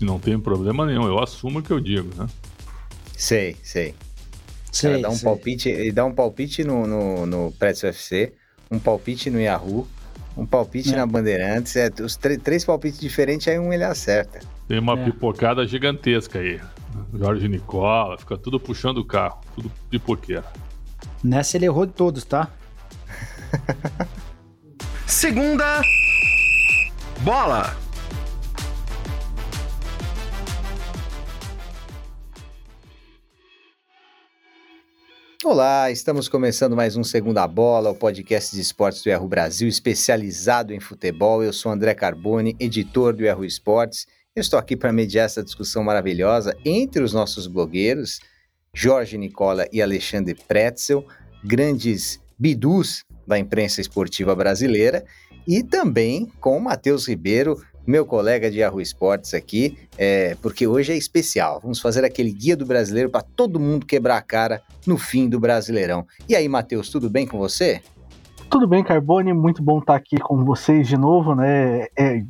Não tem problema nenhum, eu assumo o que eu digo, né? Sei, sei. Cara dá um sei. palpite, ele dá um palpite no, no, no Pretz UFC, um palpite no Yahoo, um palpite é. na Bandeirantes, é, os três palpites diferentes, aí um ele acerta. Tem uma é. pipocada gigantesca aí. Jorge Nicola, fica tudo puxando o carro, tudo pipoqueira. Nessa ele errou de todos, tá? Segunda bola. Olá, estamos começando mais um Segunda Bola, o podcast de esportes do Yahoo Brasil, especializado em futebol. Eu sou André Carboni, editor do Yahoo Esportes. Eu estou aqui para mediar essa discussão maravilhosa entre os nossos blogueiros, Jorge Nicola e Alexandre Pretzel, grandes bidus da imprensa esportiva brasileira, e também com Matheus Ribeiro, meu colega de Yahoo Esportes aqui, é, porque hoje é especial. Vamos fazer aquele guia do brasileiro para todo mundo quebrar a cara no fim do Brasileirão. E aí, Matheus, tudo bem com você? Tudo bem, Carbone, muito bom estar aqui com vocês de novo, né? É,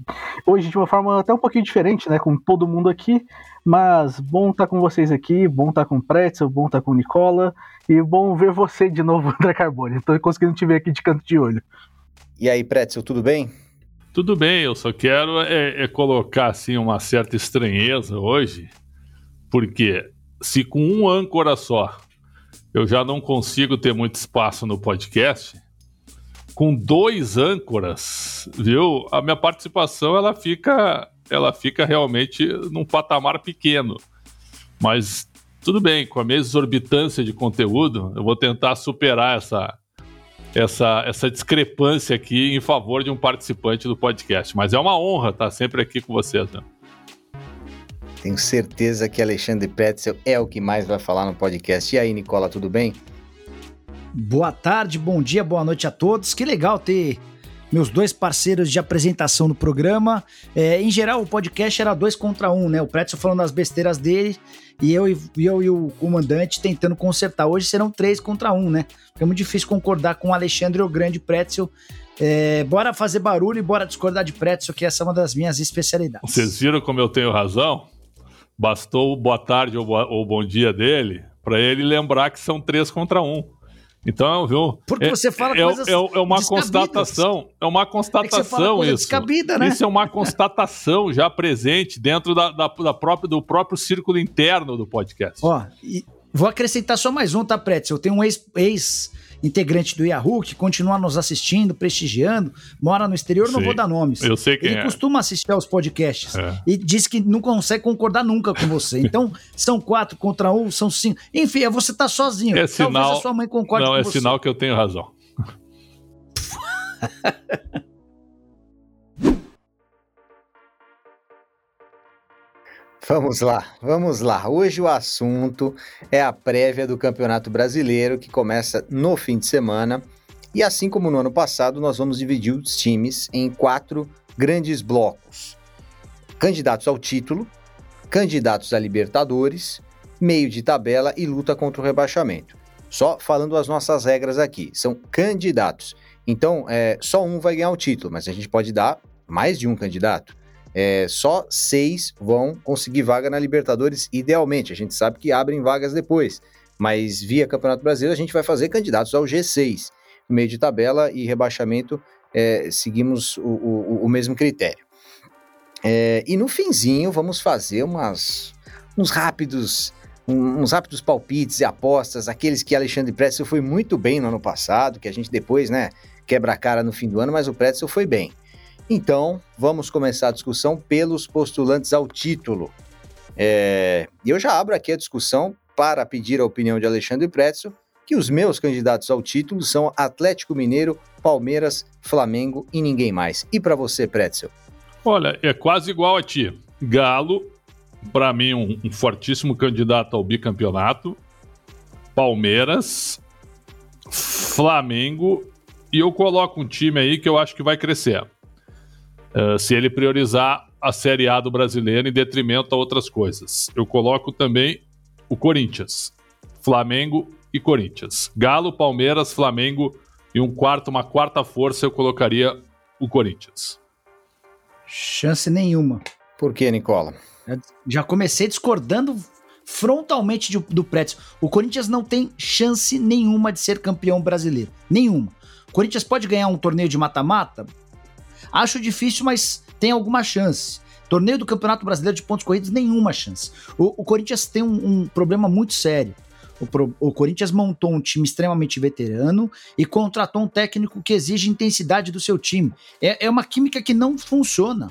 hoje de uma forma até um pouquinho diferente, né? Com todo mundo aqui, mas bom estar com vocês aqui, bom estar com o Pretzel, bom estar com o Nicola e bom ver você de novo, André Carbone. Estou conseguindo te ver aqui de canto de olho. E aí, Pretzel, tudo bem? Tudo bem, eu só quero é, é colocar assim uma certa estranheza hoje, porque se com um âncora só eu já não consigo ter muito espaço no podcast, com dois âncoras, viu? A minha participação ela fica, ela fica realmente num patamar pequeno. Mas tudo bem, com a mesma exorbitância de conteúdo, eu vou tentar superar essa essa, essa discrepância aqui em favor de um participante do podcast. Mas é uma honra estar sempre aqui com vocês, né? Tenho certeza que Alexandre Pretzel é o que mais vai falar no podcast. E aí, Nicola, tudo bem? Boa tarde, bom dia, boa noite a todos. Que legal ter meus dois parceiros de apresentação no programa. É, em geral, o podcast era dois contra um, né? O Pretzel falando as besteiras dele e eu, e eu e o comandante tentando consertar. Hoje serão três contra um, né? É muito difícil concordar com o Alexandre o Grande Pretzel. É, bora fazer barulho e bora discordar de Pretzel, que essa é uma das minhas especialidades. Vocês viram como eu tenho razão? Bastou o boa tarde ou, ou bom dia dele para ele lembrar que são três contra um. Então, viu? Porque é, você fala é, coisas é, é uma constatação, é uma constatação é isso. Né? Isso é uma constatação já presente dentro da, da, da, própria, do próprio círculo interno do podcast. Ó, vou acrescentar só mais um, tá, Pretz? Eu tenho um ex, ex do Yahoo, que continua nos assistindo, prestigiando, mora no exterior, Sim, não vou dar nomes. Eu sei quem Ele é. costuma assistir aos podcasts é. e diz que não consegue concordar nunca com você. Então, são quatro contra um, são cinco. Enfim, é você tá sozinho. É sinal, Talvez a sua mãe concorde não, com é você. Não, é sinal que eu tenho razão. Vamos lá, vamos lá. Hoje o assunto é a prévia do Campeonato Brasileiro que começa no fim de semana. E assim como no ano passado, nós vamos dividir os times em quatro grandes blocos: candidatos ao título, candidatos a Libertadores, meio de tabela e luta contra o rebaixamento. Só falando as nossas regras aqui, são candidatos. Então, é, só um vai ganhar o título, mas a gente pode dar mais de um candidato é, só seis vão conseguir vaga na Libertadores, idealmente. A gente sabe que abrem vagas depois, mas via Campeonato Brasileiro a gente vai fazer candidatos ao G6. No meio de tabela e rebaixamento, é, seguimos o, o, o, mesmo critério. É, e no finzinho, vamos fazer umas, uns rápidos uns rápidos palpites e apostas, aqueles que Alexandre Pretzel foi muito bem no ano passado, que a gente depois, né, quebra a cara no fim do ano, mas o Pretzel foi bem. Então, vamos começar a discussão pelos postulantes ao título. É, eu já abro aqui a discussão para pedir a opinião de Alexandre Pretzel, que os meus candidatos ao título são Atlético Mineiro, Palmeiras, Flamengo e ninguém mais. E para você, Pretzel? Olha, é quase igual a ti. Galo, para mim, um, um fortíssimo candidato ao bicampeonato. Palmeiras, Flamengo e eu coloco um time aí que eu acho que vai crescer. Uh, se ele priorizar a Série A do brasileiro em detrimento a outras coisas. Eu coloco também o Corinthians, Flamengo e Corinthians. Galo, Palmeiras, Flamengo e um quarto, uma quarta força eu colocaria o Corinthians. Chance nenhuma. Por que, Nicola? Já comecei discordando frontalmente de, do Pretzel. O Corinthians não tem chance nenhuma de ser campeão brasileiro. Nenhuma. O Corinthians pode ganhar um torneio de mata-mata? Acho difícil, mas tem alguma chance. Torneio do Campeonato Brasileiro de Pontos Corridos, nenhuma chance. O, o Corinthians tem um, um, problema muito sério. O, pro, o, Corinthians montou um time extremamente veterano e contratou um técnico que exige intensidade do seu time. É, é uma química que não funciona.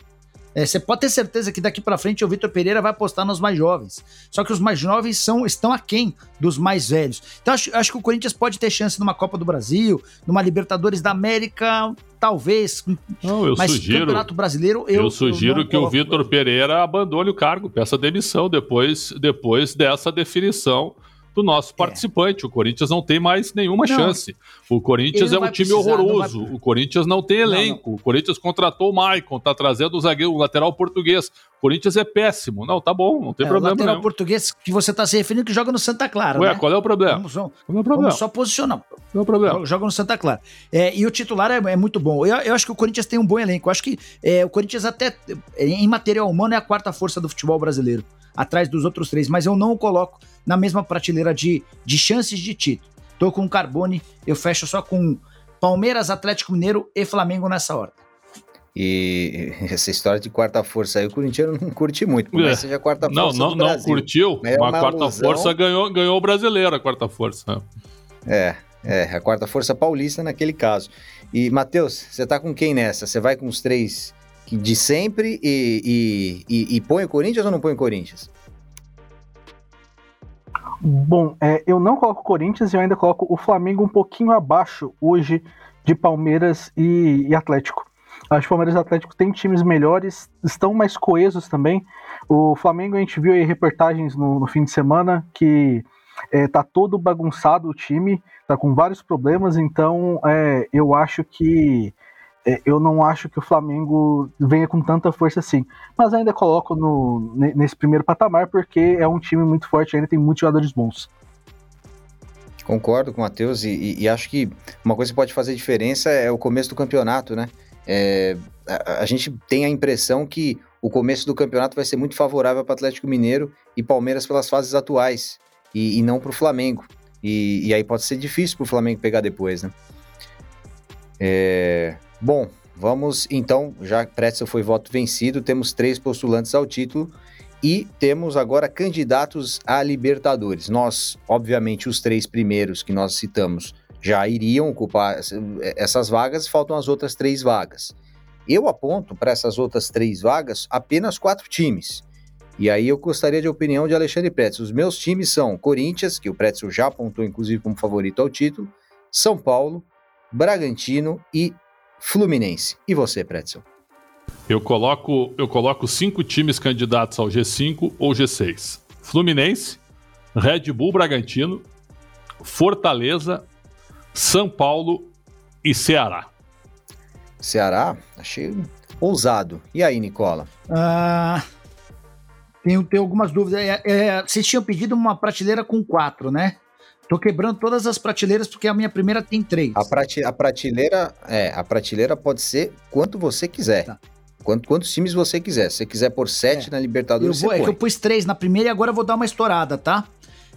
É, você pode ter certeza que daqui para frente o Vitor Pereira vai apostar nos mais jovens. Só que os mais jovens são, estão aquém dos mais velhos. Então acho, acho que o Corinthians pode ter chance numa Copa do Brasil, numa Libertadores da América, talvez. Não, eu mas sugiro. Campeonato Brasileiro, eu, eu sugiro eu que o Vitor Pereira abandone o cargo, peça demissão depois, depois dessa definição do nosso é. participante. É. O Corinthians não tem mais nenhuma não, chance. O Corinthians é um time horroroso. Vai... O Corinthians não tem elenco. Não, não. O Corinthians contratou o Maicon, tá trazendo o zagueiro, o lateral português. O Corinthians é péssimo. Não, tá bom, não tem é, problema. O lateral português que você tá se referindo que joga no Santa Clara. Ué, né? qual é o problema? Vamos, vamos, qual é o problema? Só posicionar. Qual é o problema? Joga no Santa Clara. É, e o titular é, é muito bom. Eu, eu, acho que o Corinthians tem um bom elenco. Eu acho que é, o Corinthians, até em material humano, é a quarta força do futebol brasileiro atrás dos outros três, mas eu não o coloco na mesma prateleira de, de chances de título. Tô com o Carbone, eu fecho só com Palmeiras, Atlético Mineiro e Flamengo nessa ordem. E essa história de quarta força aí, o Corinthians não curte muito, mas é. seja quarta força. Não, não, não curtiu. É uma, quarta alusão. força ganhou, ganhou o brasileiro, a quarta força. É, é, a quarta força paulista naquele caso. E, Matheus, você tá com quem nessa? Você vai com os três de sempre e, e, e, e põe o Corinthians ou não põe o Corinthians? Bom, é, eu não coloco o Corinthians e eu ainda coloco o Flamengo um pouquinho abaixo hoje de Palmeiras e, e Atlético. Acho que Palmeiras e Atlético têm times melhores, estão mais coesos também. O Flamengo, a gente viu aí reportagens no, no fim de semana que é, tá todo bagunçado o time, tá com vários problemas, então é, eu acho que eu não acho que o Flamengo venha com tanta força assim. Mas ainda coloco no, nesse primeiro patamar porque é um time muito forte, ainda tem muitos jogadores bons. Concordo com o Matheus e, e, e, acho que uma coisa que pode fazer diferença é o começo do campeonato, né? É, a, a, gente tem a impressão que o começo do campeonato vai ser muito favorável para Atlético Mineiro e Palmeiras pelas fases atuais e, e não para o Flamengo. E, aí pode ser difícil para o Flamengo pegar depois, né? É, Bom, vamos então, já Pretzel foi voto vencido, temos três postulantes ao título e temos agora candidatos a Libertadores. Nós, obviamente, os três primeiros que nós citamos já iriam ocupar essas vagas, faltam as outras três vagas. Eu aponto para essas outras três vagas apenas quatro times. E aí eu gostaria de opinião de Alexandre Pretzel. Os meus times são Corinthians, que o Pretzel já apontou inclusive como favorito ao título, São Paulo, Bragantino e Fluminense. E você, Pretzel? Eu coloco, eu coloco cinco times candidatos ao G5 ou G6. Fluminense, Red Bull Bragantino, Fortaleza, São Paulo e Ceará. Ceará? Achei ousado. E aí, Nicola? Ah, tenho, tenho algumas dúvidas. É, é, vocês tinham pedido uma prateleira com quatro, né? Tô quebrando todas as prateleiras porque a minha primeira tem três. A, prate, a prateleira, é, a prateleira pode ser quanto você quiser. Tá. Quanto, quantos times você quiser. Se você quiser por sete é. na Libertadores, eu vou, É que eu pus três na primeira e agora eu vou dar uma estourada, tá?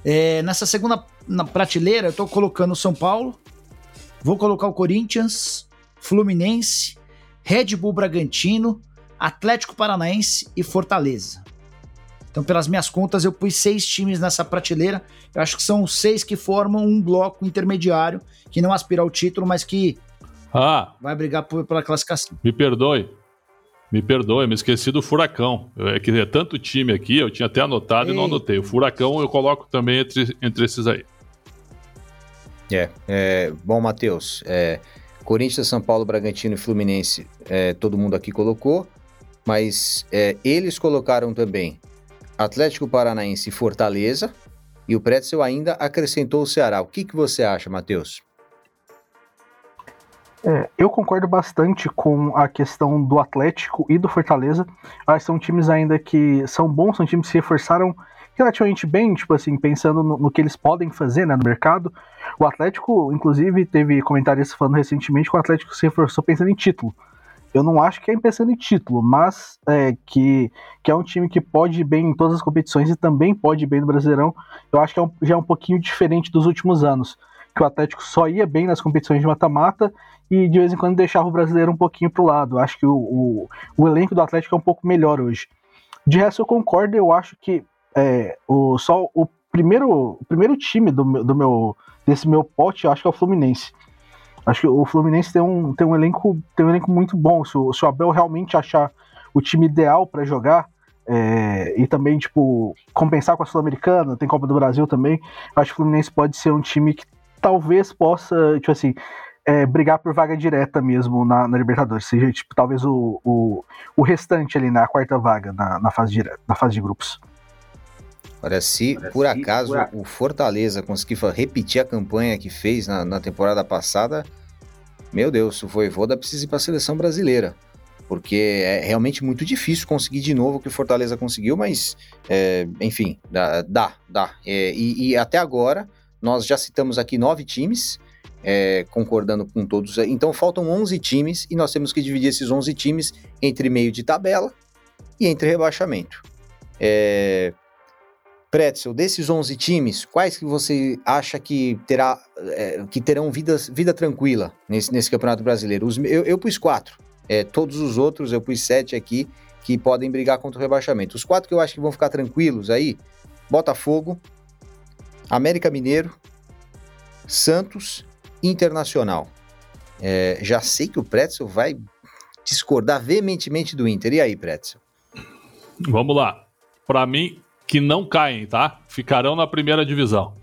É, nessa segunda na prateleira, eu tô colocando São Paulo, vou colocar o Corinthians, Fluminense, Red Bull Bragantino, Atlético Paranaense e Fortaleza. Então, pelas minhas contas, eu pus seis times nessa prateleira. Eu acho que são seis que formam um bloco intermediário, que não aspira ao título, mas que ah, vai brigar por, pela classificação. Me perdoe. Me perdoe, me esqueci do Furacão. É que é tanto time aqui, eu tinha até anotado Ei. e não anotei. O Furacão eu coloco também entre, entre esses aí. É, é bom, Matheus. É, Corinthians, São Paulo, Bragantino e Fluminense, é, todo mundo aqui colocou, mas é, eles colocaram também Atlético Paranaense e Fortaleza. E o Pretzel ainda acrescentou o Ceará. O que, que você acha, Matheus? É, eu concordo bastante com a questão do Atlético e do Fortaleza. Que são times ainda que são bons, são times que se reforçaram relativamente bem, tipo assim, pensando no, no, que eles podem fazer né, no mercado. O Atlético, inclusive, teve comentários falando recentemente que o Atlético se reforçou pensando em título. Eu não acho que é pensando em título, mas é, que, que é um time que pode ir bem em todas as competições e também pode ir bem no Brasileirão, eu acho que é um, já é um pouquinho diferente dos últimos anos, que o Atlético só ia bem nas competições de mata-mata e de vez em quando deixava o brasileiro um pouquinho pro lado. Acho que o, o, o elenco do Atlético é um pouco melhor hoje. De resto, eu concordo, eu acho que é, o, só o primeiro, o primeiro time do do meu, desse meu pote, eu acho que é o Fluminense. Acho que o Fluminense tem um, tem um, elenco, tem um elenco muito bom. Se o, se o Abel realmente achar o time ideal para jogar, é, e também, tipo, compensar com a Sul-Americana, tem Copa do Brasil também, acho que o Fluminense pode ser um time que talvez possa, tipo assim, é, brigar por vaga direta mesmo na, na, Libertadores. Seja, tipo, talvez o, o, o restante ali na quarta vaga na, na, fase, direta, na fase de grupos. Olha, se Olha, por se acaso por... o Fortaleza conseguir repetir a campanha que fez na, na temporada passada, meu Deus, o Voivoda precisa ir para a seleção brasileira. Porque é realmente muito difícil conseguir de novo o que o Fortaleza conseguiu, mas, é, enfim, dá, dá. dá. É, e, e até agora, nós já citamos aqui nove times, é, concordando com todos. Então faltam 11 times e nós temos que dividir esses 11 times entre meio de tabela e entre rebaixamento. É... Pretzel, desses 11 times, quais que você acha que, terá, é, que terão vida, vida tranquila nesse, nesse Campeonato Brasileiro? Os, eu, eu pus quatro. É, todos os outros, eu pus sete aqui, que podem brigar contra o rebaixamento. Os quatro que eu acho que vão ficar tranquilos aí, Botafogo, América Mineiro, Santos Internacional. É, já sei que o Pretzel vai discordar veementemente do Inter. E aí, Pretzel? Vamos lá. Para mim, que não caem, tá? Ficarão na primeira divisão.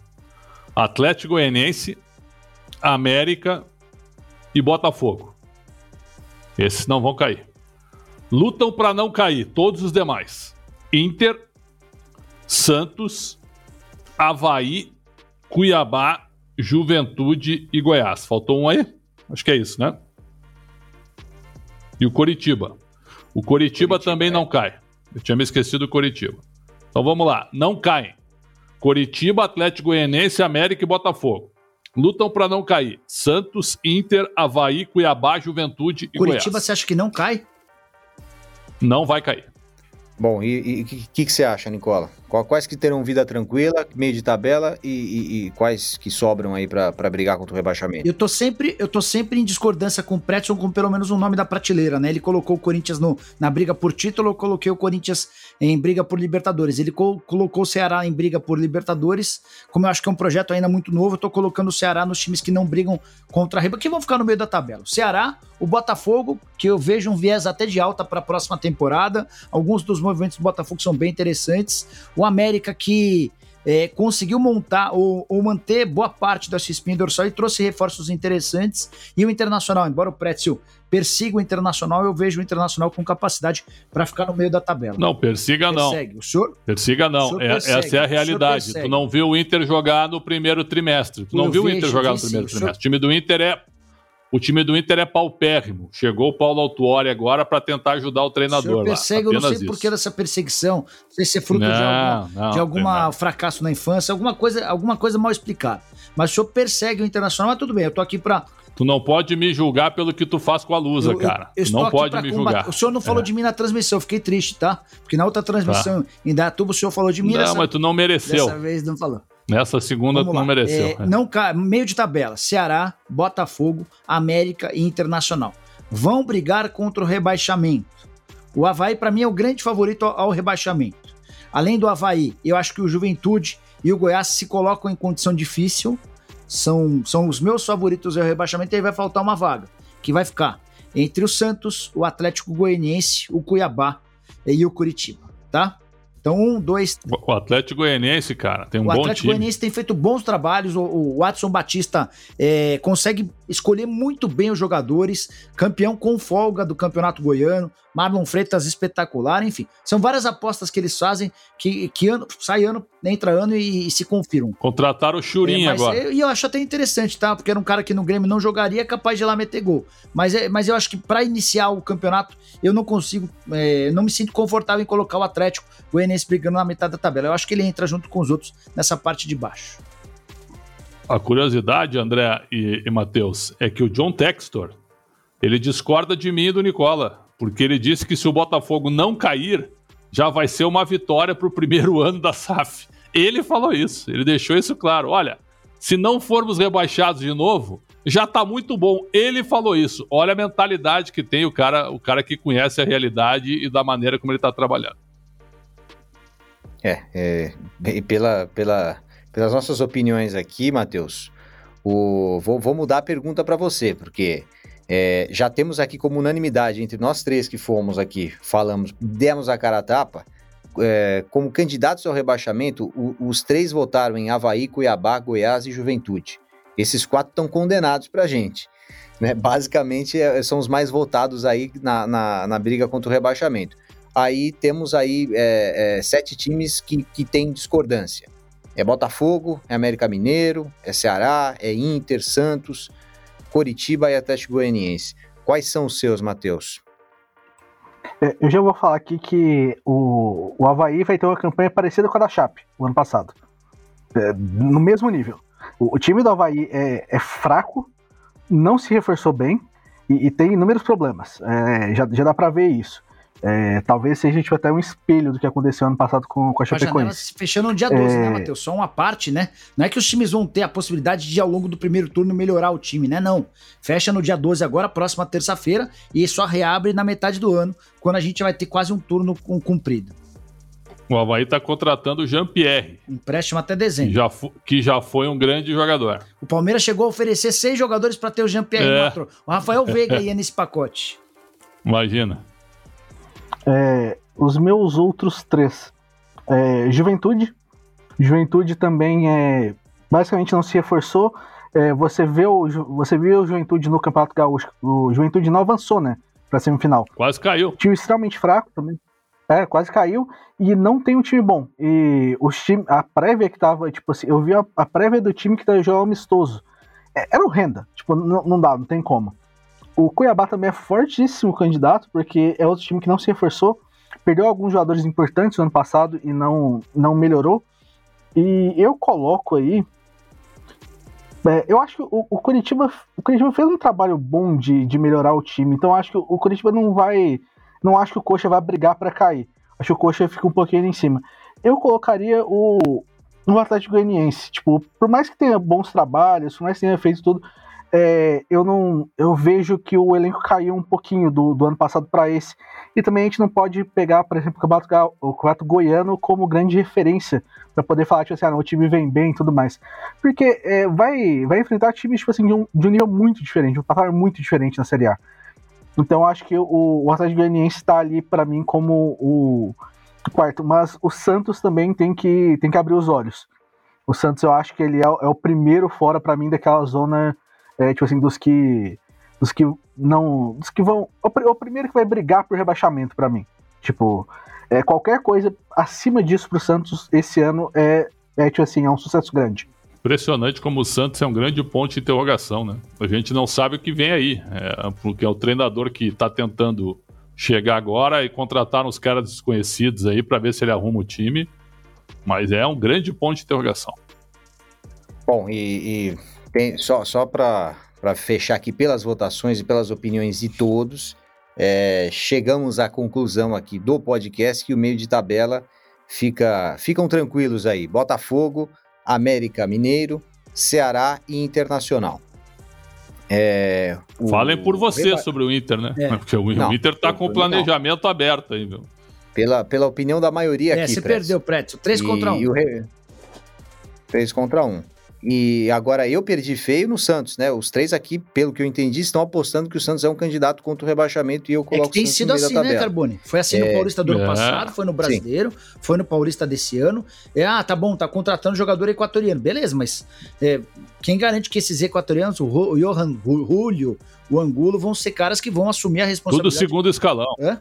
Atlético Goianiense, América e Botafogo. Esses não vão cair. Lutam para não cair todos os demais. Inter, Santos, Havaí, Cuiabá Juventude e Goiás. Faltou um aí? Acho que é isso, né? E o Coritiba. O Coritiba, Coritiba também é. não cai. Eu tinha me esquecido do Coritiba. Então vamos lá. Não caem. Coritiba, Atlético Goianense, América e Botafogo. Lutam para não cair. Santos, Inter, Havaí, Cuiabá, Juventude e Coritiba, Goiás. Coritiba, você acha que não cai? Não vai cair. Bom, e o que, que, que, você acha, Nicola? Quais que terão vida tranquila, meio de tabela e, e, e quais que sobram aí para brigar contra o rebaixamento? Eu tô sempre, eu tô sempre em discordância com o Pretson com pelo menos um nome da prateleira, né? Ele colocou o Corinthians no, na briga por título, eu coloquei o Corinthians em briga por Libertadores. Ele co colocou o Ceará em briga por Libertadores. Como eu acho que é um projeto ainda muito novo, eu tô colocando o Ceará nos times que não brigam contra a riba, que vão ficar no meio da tabela. O Ceará, o Botafogo, que eu vejo um viés até de alta para a próxima temporada. Alguns dos movimentos do Botafogo são bem interessantes. O América que é, conseguiu montar ou, ou, manter boa parte da sua espinha dorsal e trouxe reforços interessantes. E o Internacional, embora o Pretzel persiga o Internacional, eu vejo o Internacional com capacidade para ficar no meio da tabela. Não, persiga não. Persegue. O senhor? Persiga não. Senhor é, essa é a realidade. Tu não viu o Inter jogar no primeiro trimestre. Tu não eu viu o Inter jogar no primeiro trimestre. Senhor... O time do Inter é o time do Inter é paupérrimo. Chegou o Paulo Autuori agora para tentar ajudar o treinador. O persegue, lá, eu não sei por que dessa perseguição. Não sei se é fruto não, de alguma, não, de alguma fracasso na infância, alguma coisa, alguma coisa mal explicada. Mas o senhor persegue o Internacional, mas tudo bem, eu tô aqui para Tu não pode me julgar pelo que tu faz com a Lusa, cara. Eu, eu não pode me julgar. O senhor não falou é. de mim na transmissão, eu fiquei triste, tá? Porque na outra transmissão tá. em Datuba o senhor falou de mim. Não, dessa, mas tu não mereceu. Dessa vez não falou. Nessa segunda não mereceu. É, não cai, meio de tabela, Ceará, Botafogo, América e Internacional. Vão brigar contra o rebaixamento. O Havaí, para mim, é o grande favorito ao rebaixamento. Além do Havaí, eu acho que o Juventude e o Goiás se colocam em condição difícil. São, são os meus favoritos ao rebaixamento e aí vai faltar uma vaga, que vai ficar entre o Santos, o Atlético Goianiense, o Cuiabá e o Curitiba, tá? Então, um, dois. O Atlético Goianiense, cara, tem um o bom time. O Atlético Goianiense tem feito bons trabalhos. O, o Watson Batista é, consegue escolher muito bem os jogadores. Campeão com folga do Campeonato Goiano. Marlon Freitas espetacular, enfim. São várias apostas que eles fazem que, que ano, sai ano, entra ano e, e se confirmam. Contrataram o Churinho é, agora. E eu, acho até interessante, tá? Porque era um cara que no Grêmio não jogaria, capaz de ir lá meter gol. Mas, é, mas eu acho que para iniciar o campeonato, eu não consigo, é, não me sinto confortável em colocar o Atlético Goianiense brigando na metade da tabela. Eu acho que ele entra junto com os outros nessa parte de baixo. A curiosidade, André e, e Matheus, é que o John Textor Ele discorda de mim e do Nicola, porque ele disse que se o Botafogo não cair, já vai ser uma vitória para o primeiro ano da SAF. Ele falou isso, ele deixou isso claro. Olha, se não formos rebaixados de novo, já está muito bom. Ele falou isso. Olha a mentalidade que tem o cara, o cara que conhece a realidade e da maneira como ele está trabalhando. É, é pela, pela, pelas nossas opiniões aqui, Matheus, o, vou, vou mudar a pergunta para você, porque é, já temos aqui como unanimidade entre nós três que fomos aqui, falamos, demos a cara a tapa, é, como candidatos ao rebaixamento, o, os três votaram em Havaí, Cuiabá, Goiás e Juventude. Esses quatro estão condenados para a gente. Né? Basicamente, é, são os mais votados aí na, na, na, briga contra o rebaixamento. Aí temos aí é, é, sete times que, que têm discordância. É Botafogo, é América Mineiro, é Ceará, é Inter, Santos, Coritiba e Atlético Goianiense. Quais são os seus, Matheus? É, eu já vou falar aqui que o, o Havaí vai ter uma campanha parecida com a da Chape, o ano passado. É, no mesmo nível. O, o, time do Havaí é, é, fraco, não se reforçou bem e, e tem inúmeros problemas. É, já, já dá para ver isso. É, talvez seja tipo, até um espelho do que aconteceu ano passado com, com a Chapecoense. fechando no dia 12, né, é... né, Matheus? Só uma parte, né? Não é que os times vão ter a possibilidade de, ao longo do primeiro turno, melhorar o time, né? Não. Fecha no dia 12 agora, próxima terça-feira, e só reabre na metade do ano, quando a gente vai ter quase um turno cumprido. O Havaí está contratando o Jean-Pierre. Empréstimo até dezembro. Que já, que já foi um grande jogador. O Palmeiras chegou a oferecer seis jogadores para ter o Jean-Pierre é. O Rafael Veiga ia nesse pacote. Imagina. É, os meus outros três. É, Juventude. Juventude também é. Basicamente não se reforçou. É, você, vê o, você viu o Juventude no Campeonato Gaúcho. O Juventude não avançou, né? Pra semifinal. Quase caiu. Time extremamente fraco também. É, quase caiu. E não tem um time bom. E os time, a prévia que tava, tipo assim, eu vi a, a prévia do time que tá jogando amistoso. É, era horrenda. Tipo, não, não dá, não tem como. O Cuiabá também é fortíssimo candidato, porque é outro time que não se reforçou, perdeu alguns jogadores importantes no ano passado e não, não melhorou. E eu coloco aí. É, eu acho que o, o, Curitiba, o Curitiba fez um trabalho bom de, de melhorar o time, então acho que o Curitiba não vai. Não acho que o Coxa vai brigar para cair. Acho que o Coxa fica um pouquinho em cima. Eu colocaria o, o Atlético Goianiense. Tipo, por mais que tenha bons trabalhos, por mais que tenha feito tudo, é, eu não eu vejo que o elenco caiu um pouquinho do, do ano passado para esse. E também a gente não pode pegar, por exemplo, o Campeonato, o campeonato Goiano como grande referência para poder falar, tipo assim, ah, não, o time vem bem e tudo mais. Porque é, vai, vai enfrentar times tipo assim, de, um, de um nível muito diferente, um patamar muito diferente na Série A. Então acho que o, o Atlético Goianiense está ali para mim como o quarto, mas o Santos também tem que, tem que abrir os olhos. O Santos eu acho que ele é, é o primeiro fora para mim daquela zona é, tipo assim, dos que. Dos que não. Dos que vão. O, o primeiro que vai brigar por rebaixamento para mim. Tipo, é, qualquer coisa acima disso pro Santos esse ano é, é, tipo assim, é um sucesso grande. Impressionante como o Santos é um grande ponto de interrogação, né? A gente não sabe o que vem aí, é, porque é o treinador que está tentando chegar agora e contratar uns caras desconhecidos aí para ver se ele arruma o time, mas é um grande ponto de interrogação. Bom, e, e tem, só só para fechar aqui pelas votações e pelas opiniões de todos, é, chegamos à conclusão aqui do podcast que o meio de tabela fica, ficam tranquilos aí. Botafogo, América Mineiro, Ceará e Internacional. É, o... Falem por você sobre o Inter, né? É. Porque o, não, Inter está com o planejamento não. aberto aí, meu. Pela, pela opinião da maioria é, aqui. É, você perdeu, Preto. 3 contra 1. Um. Re... 3 contra 1. Um. E agora eu perdi feio no Santos, né? Os três aqui, pelo que eu entendi, estão apostando que o Santos é um candidato contra o rebaixamento e eu coloco é que tem sido assim, né, Carbone? Foi assim é... no Paulista do ano é. passado, foi no Brasileiro, Sim. foi no Paulista desse ano. É, ah, tá bom, tá contratando jogador equatoriano. Beleza, mas é, quem garante que esses equatorianos, o Johan Julio, o Angulo, vão ser caras que vão assumir a responsabilidade? Tudo segundo escalão. É?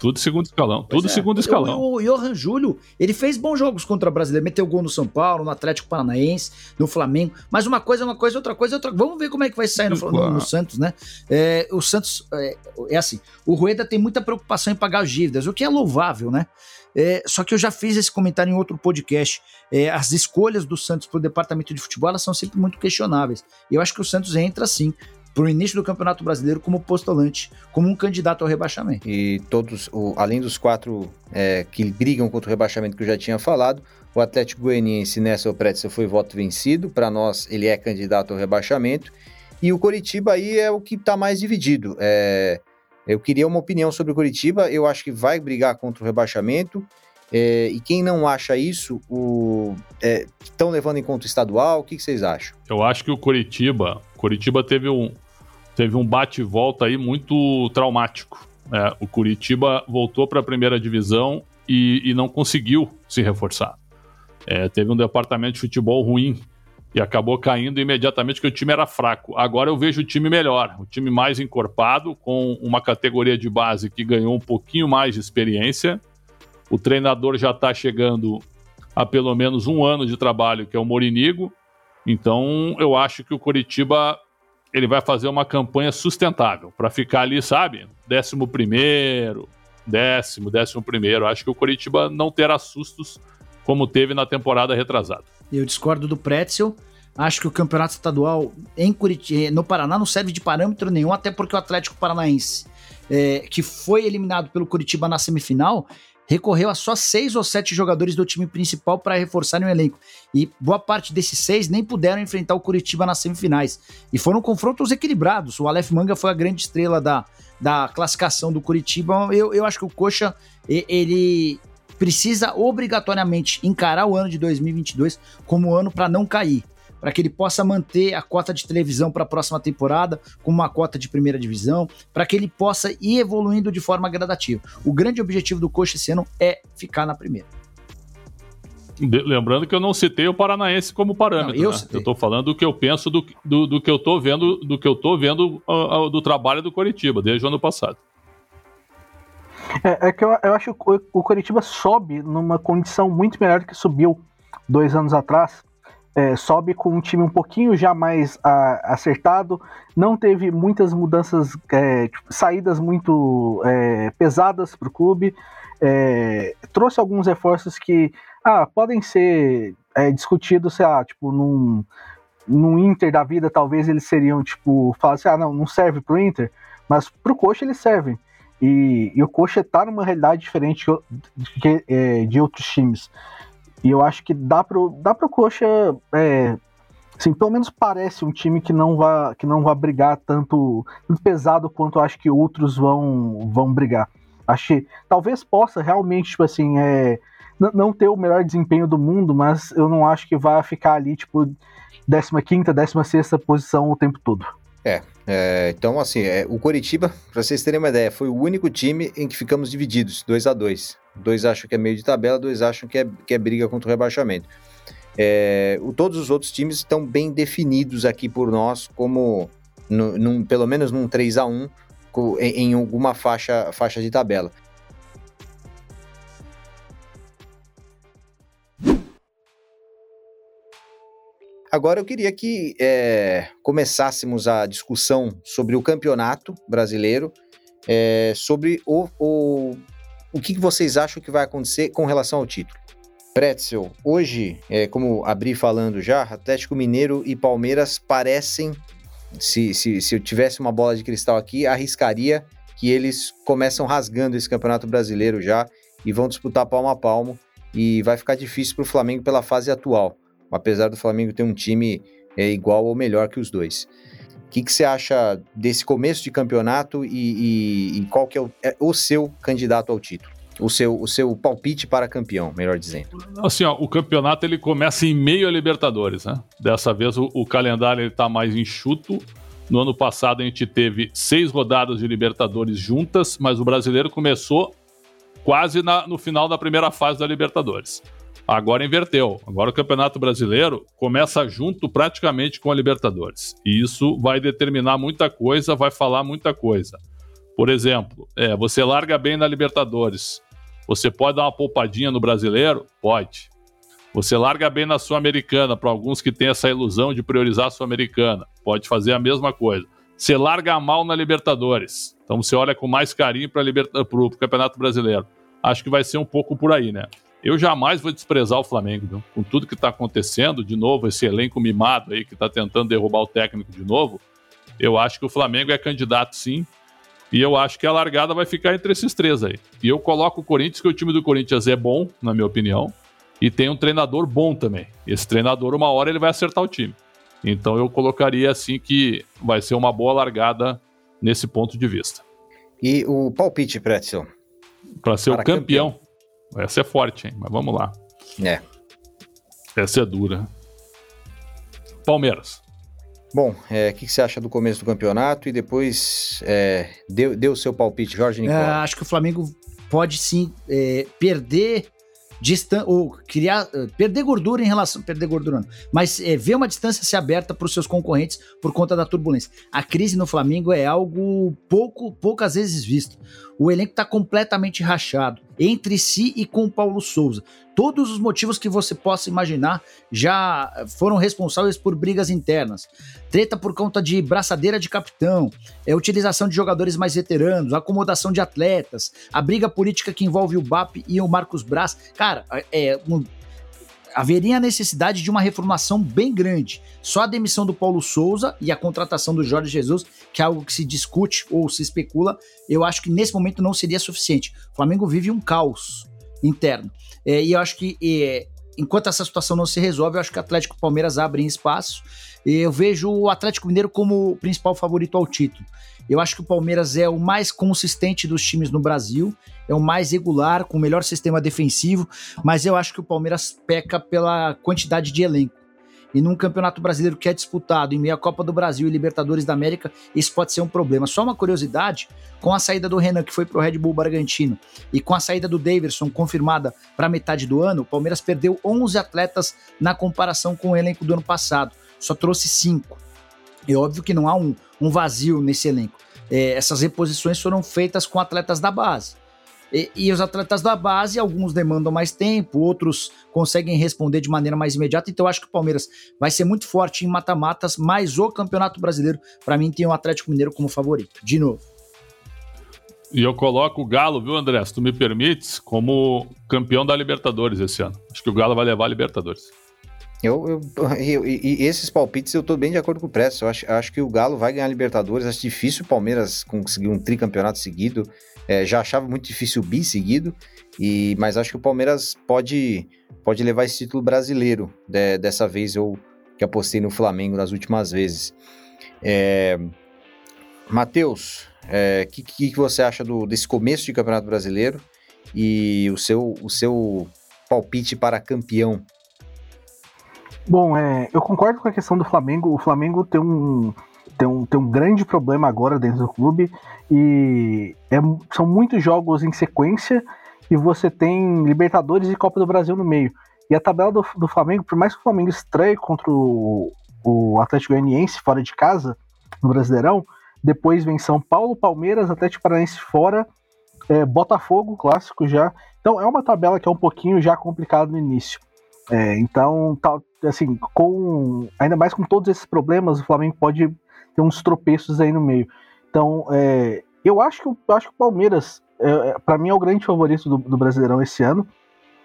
Tudo segundo escalão. Pois tudo é. segundo escalão. O, o Johan Júlio, ele fez bons jogos contra o Brasileiro. Meteu gol no São Paulo, no Atlético Paranaense, no Flamengo. Mas uma coisa é uma coisa, outra coisa é outra. Vamos ver como é que vai sair no, no, no Santos, né? É, o Santos, é, é, assim, o Rueda tem muita preocupação em pagar as dívidas, o que é louvável, né? É, só que eu já fiz esse comentário em outro podcast. É, as escolhas do Santos para o departamento de futebol elas são sempre muito questionáveis. E eu acho que o Santos entra assim para o início do Campeonato Brasileiro como postulante, como um candidato ao rebaixamento. E todos, o, além dos quatro é, que brigam contra o rebaixamento que eu já tinha falado, o Atlético Goianiense nessa Pretzel foi voto vencido. Para nós, ele é candidato ao rebaixamento. E o Coritiba aí é o que está mais dividido. É, eu queria uma opinião sobre o Coritiba. Eu acho que vai brigar contra o rebaixamento. É, e quem não acha isso, estão é, levando em conta o estadual? O que, que, vocês acham? Eu acho que o Coritiba, Curitiba teve um, teve um bate-volta aí muito traumático. É, o Curitiba voltou para a primeira divisão e, e, não conseguiu se reforçar. É, teve um departamento de futebol ruim e acabou caindo imediatamente porque o time era fraco. Agora eu vejo o time melhor, o time mais encorpado, com uma categoria de base que ganhou um pouquinho mais de experiência o treinador já está chegando a pelo menos um ano de trabalho, que é o Morinigo. Então, eu acho que o Coritiba ele vai fazer uma campanha sustentável para ficar ali, sabe? Décimo primeiro, décimo, décimo primeiro. Acho que o Coritiba não terá sustos como teve na temporada retrasada. Eu discordo do Pretzel. Acho que o campeonato estadual em Curitiba, no Paraná não serve de parâmetro nenhum, até porque o Atlético Paranaense, é, que foi eliminado pelo Curitiba na semifinal, recorreu a só seis ou sete jogadores do time principal para reforçarem o elenco. E boa parte desses seis nem puderam enfrentar o Curitiba nas semifinais. E foram confrontos equilibrados. O Aleph Manga foi a grande estrela da, da classificação do Curitiba. Eu, eu acho que o Coxa, ele precisa obrigatoriamente encarar o ano de 2022 como ano para não cair para que ele possa manter a cota de televisão para a próxima temporada com uma cota de primeira divisão, para que ele possa ir evoluindo de forma gradativa. O grande objetivo do Coxa esse ano é ficar na primeira. Lembrando que eu não citei o Paranaense como parâmetro. Não, eu, né? estou falando do que eu penso do, do, do, que eu estou vendo, do que eu tô vendo uh, uh, do trabalho do Coritiba desde o ano passado. É, é que eu, eu, acho que o, o Coritiba sobe numa condição muito melhor do que subiu dois anos atrás é, sobe com um time um pouquinho já mais a, acertado, não teve muitas mudanças, é, tipo, saídas muito é, pesadas para o clube, é, trouxe alguns reforços que ah, podem ser é, discutidos, sei lá, tipo, num, num Inter da vida, talvez eles seriam, tipo, falar assim, ah, não, não serve para o Inter, mas para o Coxa eles servem. E, e o Coxa está numa realidade diferente de, de, é, de outros times. E eu acho que dá pro, dá pro Coxa. É, assim, pelo menos parece um time que não vai, que não vai brigar tanto, pesado quanto acho que outros vão, vão brigar. Acho que talvez possa realmente, tipo assim, é, não ter o melhor desempenho do mundo, mas eu não acho que vai ficar ali, tipo, 15, 16 posição o tempo todo. É, é então assim, é, o Coritiba, para vocês terem uma ideia, foi o único time em que ficamos divididos, 2 a 2 Dois acham que é meio de tabela, dois acham que é, que é briga contra o rebaixamento. É, o, todos os outros times estão bem definidos aqui por nós, como no, num, pelo menos num 3 a 1 em, em alguma faixa, faixa de tabela. Agora eu queria que é, começássemos a discussão sobre o campeonato brasileiro, é, sobre o, o, o que vocês acham que vai acontecer com relação ao título? Pretzel, hoje, é, como abri falando já, Atlético Mineiro e Palmeiras parecem, se, se, se eu tivesse uma bola de cristal aqui, arriscaria que eles começam rasgando esse campeonato brasileiro já e vão disputar palmo a palmo e vai ficar difícil para o Flamengo pela fase atual, apesar do Flamengo ter um time é, igual ou melhor que os dois. O que, que você acha desse começo de campeonato e, e, e qual que é o, é o, seu candidato ao título? O seu, o seu palpite para campeão, melhor dizendo. Assim, ó, o campeonato ele começa em meio a Libertadores, né? Dessa vez o, o calendário está mais enxuto. No ano passado a gente teve seis rodadas de Libertadores juntas, mas o brasileiro começou quase na, no final da primeira fase da Libertadores. Agora inverteu. Agora o Campeonato Brasileiro começa junto praticamente com a Libertadores. E isso vai determinar muita coisa, vai falar muita coisa. Por exemplo, é, você larga bem na Libertadores. Você pode dar uma poupadinha no brasileiro? Pode. Você larga bem na Sul-Americana, para alguns que têm essa ilusão de priorizar a Sul-Americana. Pode fazer a mesma coisa. Você larga mal na Libertadores. Então você olha com mais carinho para o Campeonato Brasileiro. Acho que vai ser um pouco por aí, né? Eu jamais vou desprezar o Flamengo, viu? com tudo que está acontecendo, de novo, esse elenco mimado aí que está tentando derrubar o técnico de novo. Eu acho que o Flamengo é candidato sim. E eu acho que a largada vai ficar entre esses três aí. E eu coloco o Corinthians, que o time do Corinthians é bom, na minha opinião. E tem um treinador bom também. Esse treinador, uma hora, ele vai acertar o time. Então eu colocaria assim que vai ser uma boa largada nesse ponto de vista. E o palpite, Pretzel? Para ser Para o campeão. campeão. Essa é forte, hein? Mas vamos lá. É. Essa é dura. Palmeiras. Bom, o é, que, que, você acha do começo do campeonato e depois é, deu o seu palpite, Jorge Nicolau? É, acho que o Flamengo pode sim é, perder distan ou criar, eh, perder gordura em relação, perder gordura não, mas é, ver uma distância se aberta para os seus concorrentes por conta da turbulência. A crise no Flamengo é algo pouco, poucas vezes visto. O elenco está completamente rachado entre si e com Paulo Souza. Todos os motivos que você possa imaginar já foram responsáveis por brigas internas. Treta por conta de braçadeira de capitão, é, utilização de jogadores mais veteranos, acomodação de atletas, a briga política que envolve o BAP e o Marcos Braz. Cara, é, um, haveria a necessidade de uma reformação bem grande. Só a demissão do Paulo Souza e a contratação do Jorge Jesus, que é algo que se discute ou se especula, eu acho que nesse momento não seria suficiente. O Flamengo vive um caos interno. É, e eu acho que é, enquanto essa situação não se resolve, eu acho que o Atlético e o Palmeiras abrem espaço. Eu vejo o Atlético Mineiro como o principal favorito ao título. Eu acho que o Palmeiras é o mais consistente dos times no Brasil, é o mais regular, com o melhor sistema defensivo, mas eu acho que o Palmeiras peca pela quantidade de elenco. E num campeonato brasileiro que é disputado em meio à Copa do Brasil e Libertadores da América, isso pode ser um problema. Só uma curiosidade: com a saída do Renan, que foi para o Red Bull Bragantino, e com a saída do Davidson confirmada para metade do ano, o Palmeiras perdeu 11 atletas na comparação com o elenco do ano passado. Só trouxe 5. É óbvio que não há um, um vazio nesse elenco. É, essas reposições foram feitas com atletas da base. E, e, os atletas da base, alguns demandam mais tempo, outros conseguem responder de maneira mais imediata. Então, eu acho que o Palmeiras vai ser muito forte em mata-matas, mas o Campeonato Brasileiro, para mim, tem o Atlético Mineiro como favorito. De novo. E eu coloco o Galo, viu, André? Se tu me permites, como campeão da Libertadores esse ano. Acho que o Galo vai levar a Libertadores. Eu, eu, eu, e esses palpites eu tô bem de acordo com o Preço. Eu acho, acho que o Galo vai ganhar a Libertadores. Acho difícil o Palmeiras conseguir um tricampeonato seguido. É, já achava muito difícil o bi seguido. E, mas acho que o Palmeiras pode, pode levar esse título brasileiro. De, dessa vez eu que apostei no Flamengo nas últimas vezes. É, Matheus, o é, que, que você acha do, desse começo de Campeonato Brasileiro? E o seu, o seu palpite para campeão Bom, é, eu concordo com a questão do Flamengo. O Flamengo tem um, tem um, tem um grande problema agora dentro do clube e é, são muitos jogos em sequência e você tem Libertadores e Copa do Brasil no meio. E a tabela do, do Flamengo, por mais que o Flamengo estreie contra o, o Atlético Goianiense fora de casa, no Brasileirão, depois vem São Paulo, Palmeiras, Atlético Paranaense fora, é, Botafogo, clássico já. Então é uma tabela que é um pouquinho já complicada no início. É, então, tá, assim, com ainda mais com todos esses problemas, o Flamengo pode ter uns tropeços aí no meio. Então, é, eu acho que eu acho que o Palmeiras, é, é para mim, é o grande favorito do, do Brasileirão esse ano.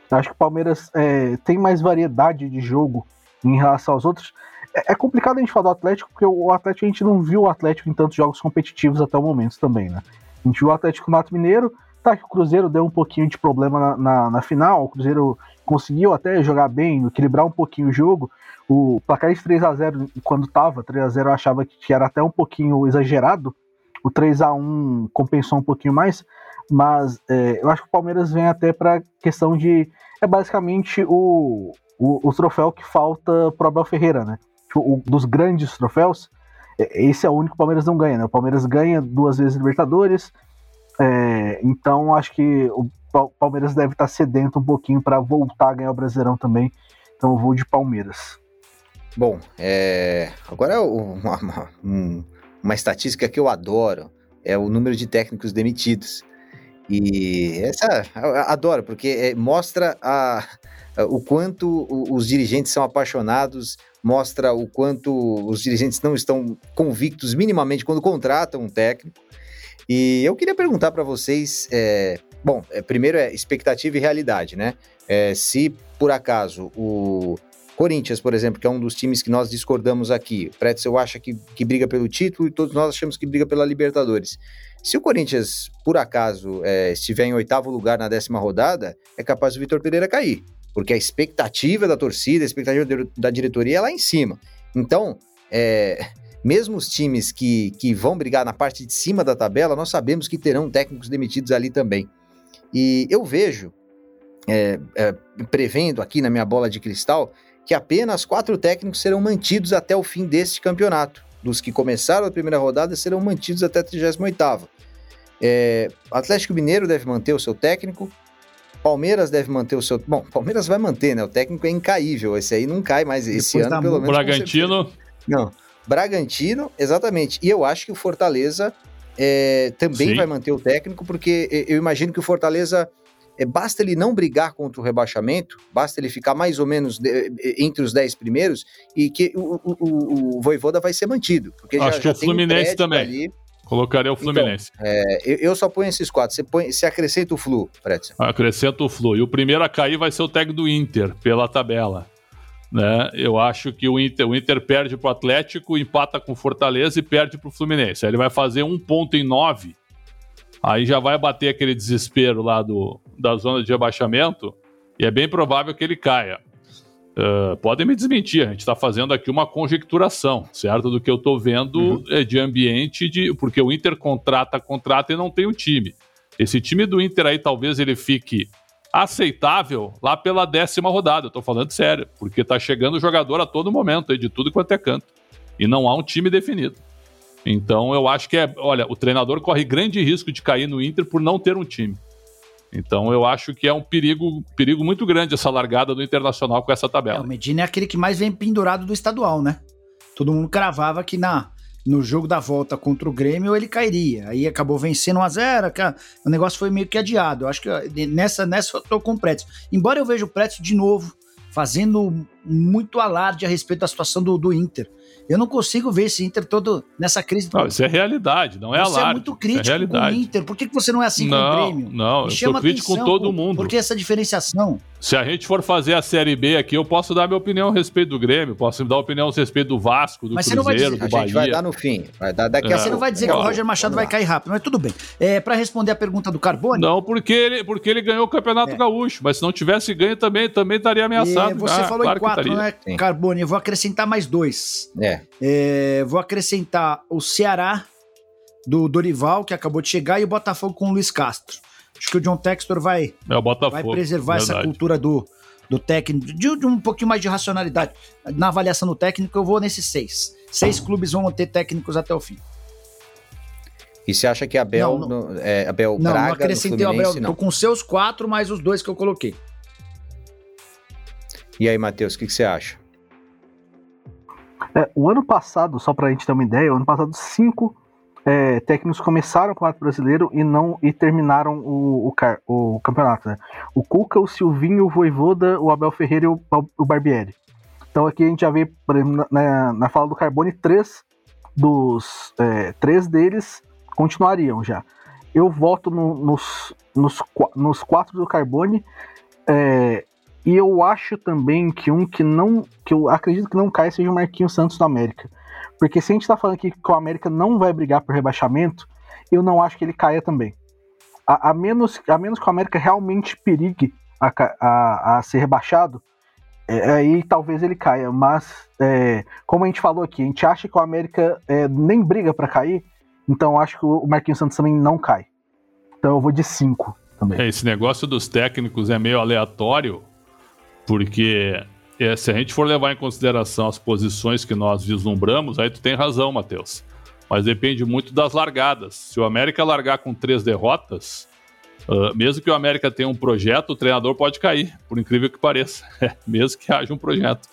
Eu acho que o Palmeiras é, tem mais variedade de jogo em relação aos outros. É, é, complicado a gente falar do Atlético, porque o Atlético a gente não viu o Atlético em tantos jogos competitivos até o momento também, né? A gente viu o Atlético Mato Mineiro, tá que o Cruzeiro deu um pouquinho de problema na, na, na final, o Cruzeiro conseguiu até jogar bem, equilibrar um pouquinho o jogo. O placar de 3 a 0 quando tava 3 a 0 eu achava que era até um pouquinho exagerado. O 3 a 1 compensou um pouquinho mais, mas é, eu acho que o Palmeiras vem até para questão de é basicamente o, o, o, troféu que falta pro Abel Ferreira, né? Tipo, o, dos grandes troféus, é, esse é o único que o Palmeiras não ganha, né? O Palmeiras ganha duas vezes Libertadores, é, então acho que o Palmeiras deve estar sedento um pouquinho para voltar a ganhar o Brasileirão também. Então eu vou de Palmeiras. Bom, é... agora uma, uma, uma, estatística que eu adoro é o número de técnicos demitidos. E essa adoro, porque é, mostra a, o quanto os dirigentes são apaixonados, mostra o quanto os dirigentes não estão convictos minimamente quando contratam um técnico. E eu queria perguntar para vocês é, Bom, é, primeiro é expectativa e realidade, né? É, se por acaso o, Corinthians, por exemplo, que é um dos times que nós discordamos aqui. O Pretzel acha que, que briga pelo título e todos nós achamos que briga pela Libertadores. Se o Corinthians, por acaso, é, estiver em oitavo lugar na décima rodada, é capaz do Vitor Pereira cair. Porque a expectativa da torcida, a expectativa da diretoria é lá em cima. Então, é, mesmo os times que, que vão brigar na parte de cima da tabela, nós sabemos que terão técnicos demitidos ali também. E eu vejo, é, é, prevendo aqui na minha bola de cristal, que apenas quatro técnicos serão mantidos até o fim deste campeonato. Dos que começaram a primeira rodada serão mantidos até a 38 é, Atlético Mineiro deve manter o seu técnico, Palmeiras deve manter o seu. Bom, Palmeiras vai manter, né? O técnico é incaível. Esse aí não cai mais. Esse Depois ano, pelo menos. Bragantino. Não. Bragantino, exatamente. E eu acho que o Fortaleza é, também Sim. vai manter o técnico, porque eu imagino que o Fortaleza é, basta ele não brigar contra o rebaixamento, basta ele ficar mais ou menos de, entre os 10 primeiros e que o, o, o, Voivoda vai ser mantido. Porque Acho já, que já o Fluminense um também. Ali. Colocaria o Fluminense. Então, é, eu, eu, só ponho esses quatro. Você, põe, você acrescenta o Flu, Pretzel. Acrescenta o Flu. E o primeiro a cair vai ser o técnico do Inter, pela tabela. Né? Eu acho que o Inter, o Inter perde para o Atlético, empata com o Fortaleza e perde para o Fluminense. Aí ele vai fazer um ponto em nove Aí já vai bater aquele desespero lá do, da zona de rebaixamento e é bem provável que ele caia. Uh, podem me desmentir, a gente está fazendo aqui uma conjecturação, certo? Do que eu estou vendo uhum. é de ambiente, de porque o Inter contrata, contrata e não tem um time. Esse time do Inter aí talvez ele fique aceitável lá pela décima rodada, eu tô falando sério, porque tá chegando jogador a todo momento aí, de tudo quanto é canto. E não há um time definido. Então eu acho que é, olha, o treinador corre grande risco de cair no Inter por não ter um time. Então eu acho que é um perigo, perigo muito grande essa largada do Internacional com essa tabela. É, o Medina é aquele que mais vem pendurado do estadual, né? Todo mundo cravava que na no jogo da volta contra o Grêmio ele cairia. Aí acabou vencendo 1 a 0 o negócio foi meio que adiado. Eu acho que nessa, nessa eu tô com o Prédio. Embora eu veja o Prédio de novo fazendo muito alarde a respeito da situação do, do Inter. Eu não consigo ver esse Inter todo nessa crise. Não, isso é realidade, não é você alarde. Você é muito crítico é com o Inter. Por que, que você não é assim não, com o Grêmio? Não, Me eu sou crítico atenção, com todo mundo. Por que essa diferenciação? Se a gente for fazer a Série B aqui, eu posso dar minha opinião a respeito do Grêmio, posso dar opinião a respeito do Vasco, do mas Cruzeiro, dizer, do Bahia. A gente vai dar no fim. Vai dar daqui é, a Você não vai dizer que o Roger Machado vai cair rápido, mas tudo bem. É, para responder a pergunta do Carbone... Não, porque ele, porque ele ganhou o Campeonato é. Gaúcho, mas se não tivesse ganho também, também estaria ameaçado. E você ah, falou claro em quatro, né. Carbone? Eu vou acrescentar mais dois. É. é. Vou acrescentar o Ceará, do Dorival, que acabou de chegar, e o Botafogo com o Luiz Castro. Acho que o John Textor vai, é vai preservar verdade. essa cultura do, do técnico, de, de, um pouquinho mais de racionalidade. Na avaliação do técnico, eu vou nesses seis. Seis clubes vão ter técnicos até o fim. E você acha que Abel, não, não, é, Abel não, Braga não acrescentei o Abel, não. tô com seus quatro mais os dois que eu coloquei. E aí, Matheus, o que, que, você acha? É, o ano passado, só para a gente ter uma ideia, o ano passado cinco é, técnicos começaram o Campeonato Brasileiro e não e terminaram o, o, o campeonato. Né? O Cuca, o Silvinho, o Voivoda, o Abel Ferreira e o, o Barbieri. Então aqui a gente já vê, na, na fala do Carbone, três dos é, três deles continuariam já. Eu voto no, nos, nos, nos quatro do Carbone. É, e eu acho também que um que não. que eu acredito que não cai seja o Marquinhos Santos do América. Porque se a gente tá falando aqui que o América não vai brigar por rebaixamento, eu não acho que ele caia também. A, a menos, a menos que o América realmente perigue a, a, a ser rebaixado, é, aí talvez ele caia. Mas, é, como a gente falou aqui, a gente acha que o América é, nem briga para cair, então acho que o Marquinhos Santos também não cai. Então eu vou de 5 também. É, esse negócio dos técnicos é meio aleatório, porque é, se a gente for levar em consideração as posições que nós vislumbramos, aí tu tem razão, Matheus. Mas depende muito das largadas. Se o América largar com três derrotas, uh, mesmo que o América tenha um projeto, o treinador pode cair, por incrível que pareça. mesmo que haja um projeto.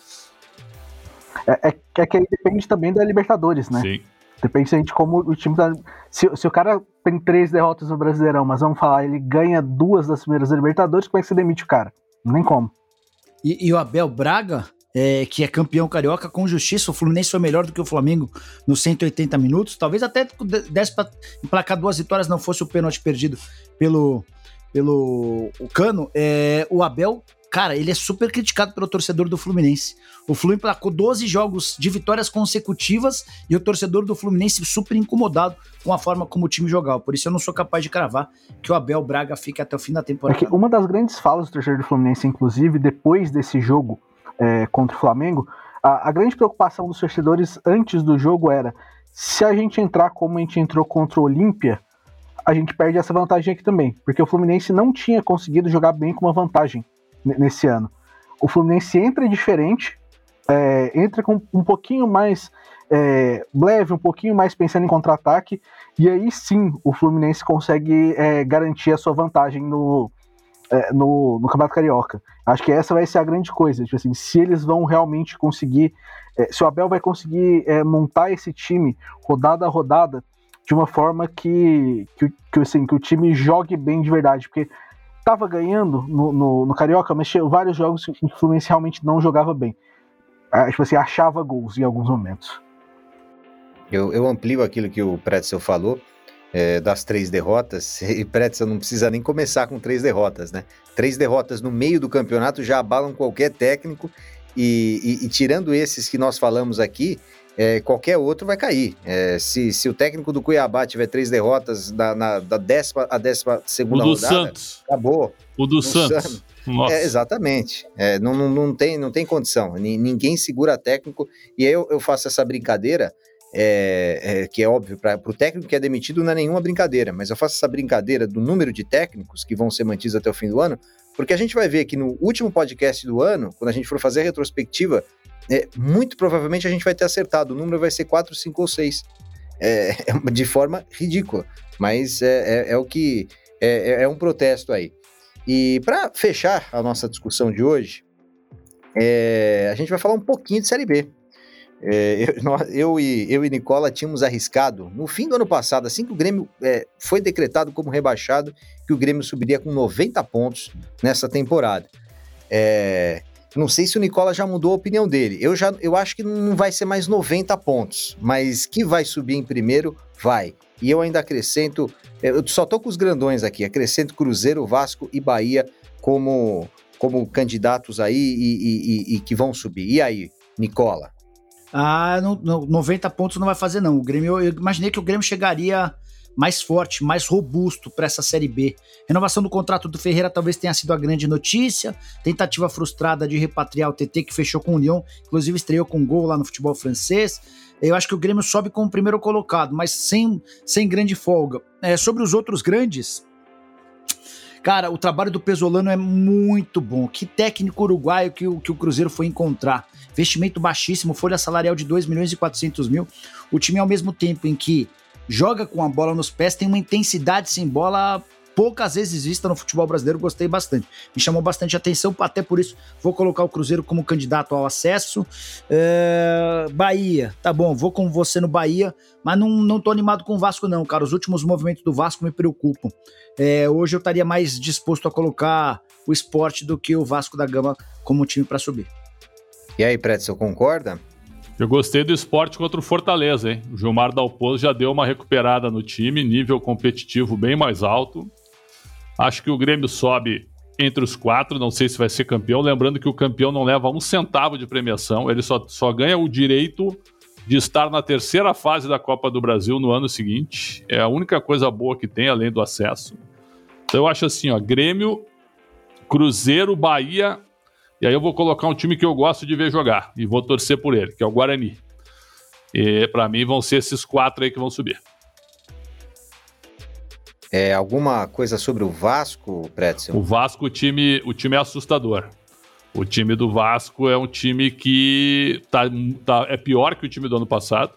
É, é, é que aí depende também da Libertadores, né? Sim. Depende de como o time tá. Se, se, o cara tem três derrotas no Brasileirão, mas vamos falar, ele ganha duas das primeiras Libertadores, como é que você demite o cara? Nem como. E, e o Abel Braga, é, que é campeão carioca com justiça, o Fluminense foi melhor do que o Flamengo nos 180 minutos. Talvez até desse para emplacar duas vitórias, não fosse o pênalti perdido pelo, pelo o Cano. É, o Abel cara, ele é super criticado pelo torcedor do Fluminense. O Fluminense placou 12 jogos de vitórias consecutivas e o torcedor do Fluminense super incomodado com a forma como o time jogava. Por isso eu não sou capaz de cravar que o Abel Braga fique até o fim da temporada. É uma das grandes falas do torcedor do Fluminense, inclusive, depois desse jogo é, contra o Flamengo, a, a grande preocupação dos torcedores antes do jogo era se a gente entrar como a gente entrou contra o Olímpia, a gente perde essa vantagem aqui também, porque o Fluminense não tinha conseguido jogar bem com uma vantagem nesse ano. O Fluminense entra diferente, é, entra com um pouquinho mais é, leve, um pouquinho mais pensando em contra-ataque, e aí sim o Fluminense consegue é, garantir a sua vantagem no, é, no, no Campeonato Carioca. Acho que essa vai ser a grande coisa, tipo assim, se eles vão realmente conseguir, é, se o Abel vai conseguir é, montar esse time rodada a rodada de uma forma que, que, que, assim, que o time jogue bem de verdade, porque tava ganhando no, no, no Carioca, mas tinha vários jogos que o Fluminense realmente não jogava bem. Ah, tipo assim, achava gols em alguns momentos. Eu, eu amplio aquilo que o Pretzel falou, é, das três derrotas, e Pretzel não precisa nem começar com três derrotas, né? Três derrotas no meio do campeonato já abalam qualquer técnico, e, e, e tirando esses que nós falamos aqui, é, qualquer outro vai cair. É, se, se o técnico do Cuiabá tiver três derrotas da, na, da décima a décima segunda o do rodada, Santos. acabou. O do Santos. Nossa. É, exatamente. É, não, não, não, tem, não tem condição. Ninguém segura técnico. E aí eu, eu faço essa brincadeira, é, é, que é óbvio, para o técnico que é demitido não é nenhuma brincadeira, mas eu faço essa brincadeira do número de técnicos que vão ser mantidos até o fim do ano, porque a gente vai ver que no último podcast do ano, quando a gente for fazer a retrospectiva, é, muito provavelmente a gente vai ter acertado. O número vai ser 4, 5 ou 6. É, é, de forma ridícula. Mas é, é, é o que. É, é, um protesto aí. E para fechar a nossa discussão de hoje, a gente vai falar um pouquinho de Série B. Eu, eu, e, eu e Nicola tínhamos arriscado no fim do ano passado, assim que o Grêmio foi decretado como rebaixado, que o Grêmio subiria com 90 pontos nessa temporada. É, não sei se o Nicola já mudou a opinião dele. Eu já eu acho que não vai ser mais 90 pontos, mas que vai subir em primeiro, vai. E eu ainda acrescento, eu só tô com os grandões aqui, acrescento Cruzeiro, Vasco e Bahia como como candidatos aí e, e, e, e que vão subir. E aí, Nicola? Ah, no, no, 90 pontos não vai fazer não. O Grêmio, eu imaginei que o Grêmio chegaria mais forte, mais robusto para essa Série B. Renovação do contrato do Ferreira talvez tenha sido a grande notícia. Tentativa frustrada de repatriar o TT, que fechou com o Lyon, inclusive estreou com um gol lá no futebol francês. Eu acho que o Grêmio sobe como primeiro colocado, mas sem, sem grande folga. É, sobre os outros grandes, Cara, o trabalho do Pesolano é muito bom. Que técnico uruguaio que que o Cruzeiro foi encontrar. Investimento baixíssimo, folha salarial de 2 milhões e 400 mil. O time, ao mesmo tempo em que joga com a bola nos pés, tem uma intensidade sem bola poucas vezes vista no futebol brasileiro, gostei bastante. Me chamou bastante atenção, até por isso vou colocar o Cruzeiro como candidato ao acesso. É... Bahia, tá bom, vou com você no Bahia, mas não, não tô animado com o Vasco não, cara. Os últimos movimentos do Vasco me preocupam. É, hoje eu estaria mais disposto a colocar o esporte do que o Vasco da Gama como time para subir. E aí, Pretzel, concorda? Eu gostei do esporte contra o Fortaleza, hein? O Gilmar Dalpozo já deu uma recuperada no time, nível competitivo bem mais alto. Acho que o Grêmio sobe entre os quatro, não sei se vai ser campeão. Lembrando que o campeão não leva um centavo de premiação, ele só, só ganha o direito de estar na terceira fase da Copa do Brasil no ano seguinte. É a única coisa boa que tem, além do acesso. Então eu acho assim, ó, Grêmio, Cruzeiro, Bahia e aí eu vou colocar um time que eu gosto de ver jogar e vou torcer por ele, que é o Guarani. E para mim vão ser esses quatro aí que vão subir. É, alguma coisa sobre o Vasco, Pretzel? O Vasco, o time, o time é assustador. O time do Vasco é um time que tá, tá, é pior que o time do ano passado.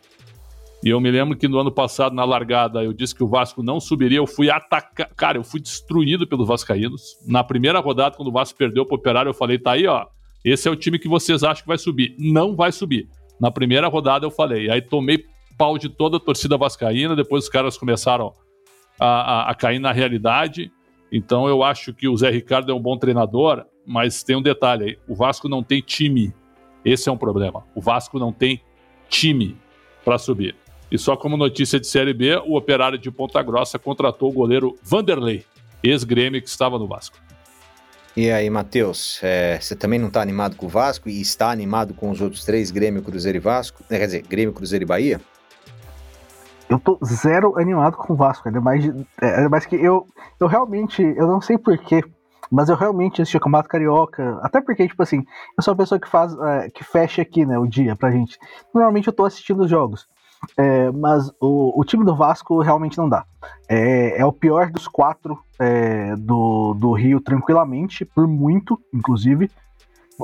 E eu me lembro que no ano passado, na largada, eu disse que o Vasco não subiria. Eu fui atacar. Cara, eu fui destruído pelos Vascaínos. Na primeira rodada, quando o Vasco perdeu pro Operário, eu falei: tá aí, ó. Esse é o time que vocês acham que vai subir. Não vai subir. Na primeira rodada eu falei. Aí tomei pau de toda a torcida vascaína. Depois os caras começaram a, a, a cair na realidade. Então eu acho que o Zé Ricardo é um bom treinador, mas tem um detalhe aí: o Vasco não tem time. Esse é um problema. O Vasco não tem time para subir. E só como notícia de Série B, o operário de Ponta Grossa contratou o goleiro Vanderlei, ex-grêmio que estava no Vasco. E aí, Matheus, é, você também não está animado com o Vasco e está animado com os outros três, Grêmio, Cruzeiro e Vasco? É, quer dizer, Grêmio, Cruzeiro e Bahia? Eu tô zero animado com o Vasco, ainda mais, é, ainda mais que eu, eu realmente, eu não sei porquê, mas eu realmente assisti o Campeonato Carioca, até porque, tipo assim, eu sou a pessoa que faz, é, que fecha aqui, né, o dia pra gente. Normalmente eu tô assistindo os jogos, é, mas o, o, time do Vasco realmente não dá. É, é o pior dos quatro é, do, do Rio, tranquilamente, por muito, inclusive,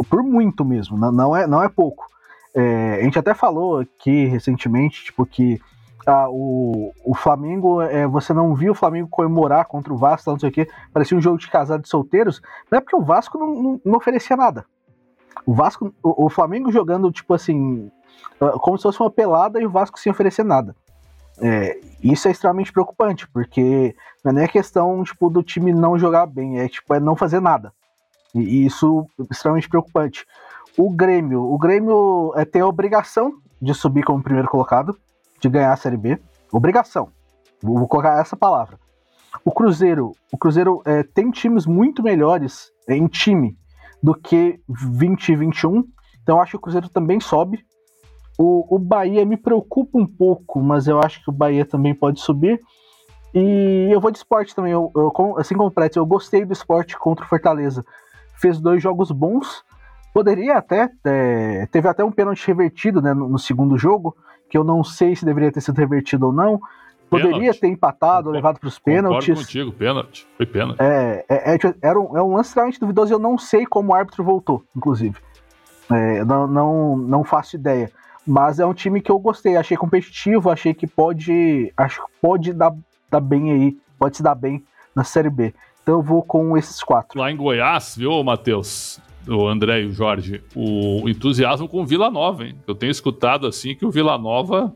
por muito mesmo, não, não, é, não é pouco. É, a gente até falou aqui recentemente, tipo, que ah, o, o Flamengo, é, você não viu o Flamengo comemorar contra o Vasco, não sei o quê, parecia um jogo de casados solteiros, não é porque o Vasco não, não, não oferecia nada. O Vasco, o, o, Flamengo jogando, tipo assim, como se fosse uma pelada e o Vasco sem oferecer nada. É, isso é extremamente preocupante, porque não é nem a questão, tipo, do time não jogar bem, é tipo, é não fazer nada. E, isso é extremamente preocupante. O Grêmio, o Grêmio é, tem a obrigação de subir como primeiro colocado, de ganhar a Série B. Obrigação. Vou colocar essa palavra. O Cruzeiro, o Cruzeiro é, tem times muito melhores em time do que 2021. Então acho que o Cruzeiro também sobe. O, o Bahia me preocupa um pouco, mas eu acho que o Bahia também pode subir. E eu vou de esporte também. Eu, eu, assim como o Pretz, eu gostei do esporte contra o Fortaleza. Fez dois jogos bons. Poderia até. É, teve até um pênalti revertido né, no, no segundo jogo que eu não sei se deveria ter sido revertido ou não. Poderia pênalti. ter empatado, levado para os pênaltis. Contigo, pênalti. Foi pênalti. É, é, é, era um, é um lance extremamente duvidoso e eu não sei como o árbitro voltou, inclusive. É, não, não, não faço ideia. Mas é um time que eu gostei, achei competitivo, achei que pode, acho pode dar, dar bem aí, pode se dar bem na Série B. Então eu vou com esses quatro. Lá em Goiás, viu, Matheus? o André e o Jorge, o entusiasmo com o Vila Nova, hein? Eu tenho escutado assim que o Vila Nova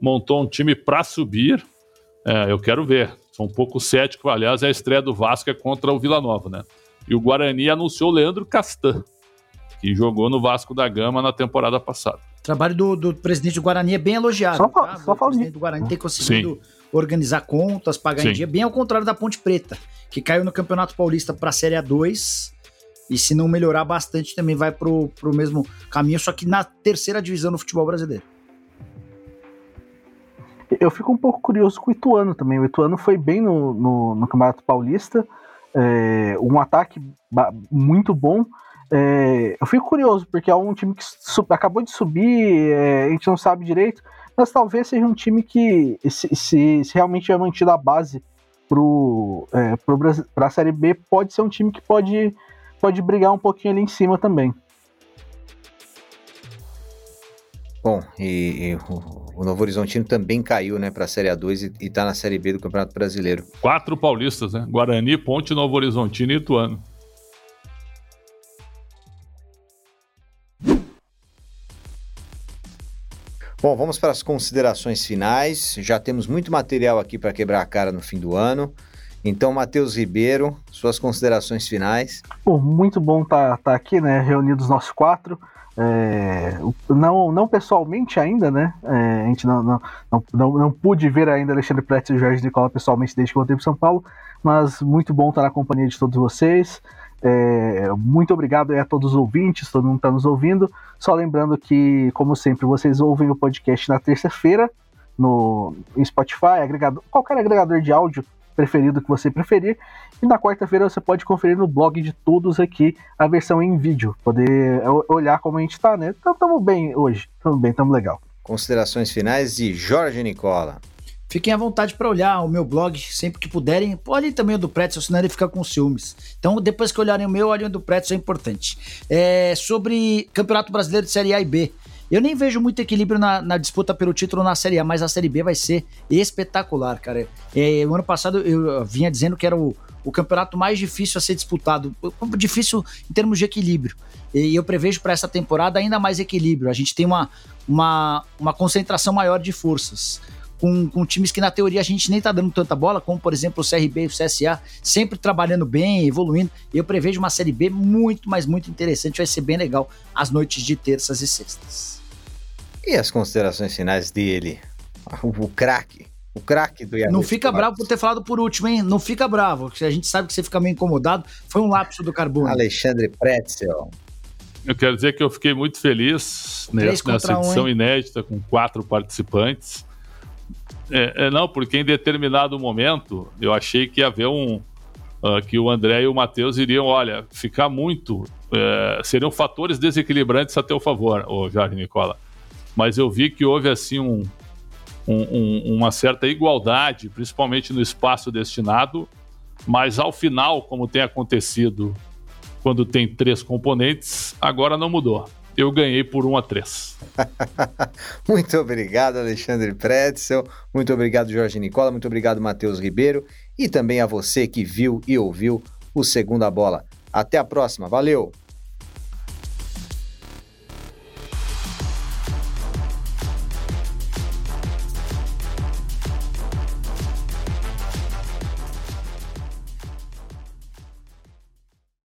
montou um time para subir. É, eu quero ver. Sou um pouco cético. Aliás, a estreia do Vasco é contra o Vila Nova, né? E o Guarani anunciou Leandro Castan, que jogou no Vasco da Gama na temporada passada. O trabalho do, do presidente do Guarani é bem elogiado. Só, tá? só o presidente do Guarani tem conseguido Sim. organizar contas, pagar Sim. em dia, bem ao contrário da Ponte Preta, que caiu no Campeonato Paulista para a Série A2 e se não melhorar bastante, também vai pro, pro mesmo caminho, só que na terceira divisão do futebol brasileiro. Eu fico um pouco curioso com o Ituano também. O Ituano foi bem no, no, no Campeonato Paulista, é, um ataque muito bom. É, eu fico curioso, porque é um time que acabou de subir, é, a gente não sabe direito, mas talvez seja um time que, se, se, se realmente é mantido a base para é, a Série B, pode ser um time que pode pode brigar um pouquinho ali em cima também. Bom, e, e o, o, Novo Horizontino também caiu né, para a Série A2 e está na Série B do Campeonato Brasileiro. Quatro paulistas, né? Guarani, Ponte, Novo Horizontino e Ituano. Bom, vamos para as considerações finais. Já temos muito material aqui para quebrar a cara no fim do ano. Então, Matheus Ribeiro, suas considerações finais. Muito bom estar tá, tá aqui, né? Reunidos nós quatro. É, não, não pessoalmente ainda, né? É, a gente não, não, não, não, não pude ver ainda Alexandre Pretz e Jorge Nicola pessoalmente desde que voltei para São Paulo, mas muito bom estar na companhia de todos vocês. É, muito obrigado a todos os ouvintes, todo mundo está nos ouvindo. Só lembrando que, como sempre, vocês ouvem o podcast na terça-feira no Spotify, agregador, qualquer agregador de áudio preferido que você preferir. E na quarta-feira você pode conferir no blog de todos aqui a versão em vídeo, poder olhar como a gente tá, né? Então estamos bem hoje, estamos bem, estamos legal. Considerações finais de Jorge Nicola. Fiquem à vontade para olhar o meu blog sempre que puderem. Olhem também o do Pretzel, senão ele fica com ciúmes. Então, depois que olharem o meu, olhem o do Pretzel, é importante. É sobre Campeonato Brasileiro de Série A e B. Eu nem vejo muito equilíbrio na, na, disputa pelo título na Série A, mas a Série B vai ser espetacular, cara. É, o ano passado eu vinha dizendo que era o, o campeonato mais difícil a ser disputado. Difícil em termos de equilíbrio. E eu prevejo para essa temporada ainda mais equilíbrio. A gente tem uma, uma, uma concentração maior de forças. Com, com, times que na teoria a gente nem tá dando tanta bola, como por exemplo o CRB e o CSA, sempre trabalhando bem, evoluindo. Eu prevejo uma Série B muito, mas muito interessante, vai ser bem legal as noites de terças e sextas. E as considerações finais dele, o, craque, o craque do Iago. Não fica bravo por ter falado por último, hein? Não fica bravo, a gente sabe que você fica meio incomodado. Foi um lapso do carbono. Alexandre Pretzel. Eu quero dizer que eu fiquei muito feliz nessa, nessa edição um, inédita com quatro participantes. É, é, não, porque em determinado momento eu achei que ia haver um. Uh, que o André e o Matheus iriam, olha, ficar muito. Uh, seriam fatores desequilibrantes a teu favor, o Jorge Nicola. Mas eu vi que houve assim um, um, um, uma certa igualdade, principalmente no espaço destinado, mas ao final, como tem acontecido quando tem três componentes, agora não mudou. Eu ganhei por 1 a 3. muito obrigado, Alexandre Pretzel. Muito obrigado, Jorge Nicola. Muito obrigado, Matheus Ribeiro. E também a você que viu e ouviu o Segunda Bola. Até a próxima. Valeu!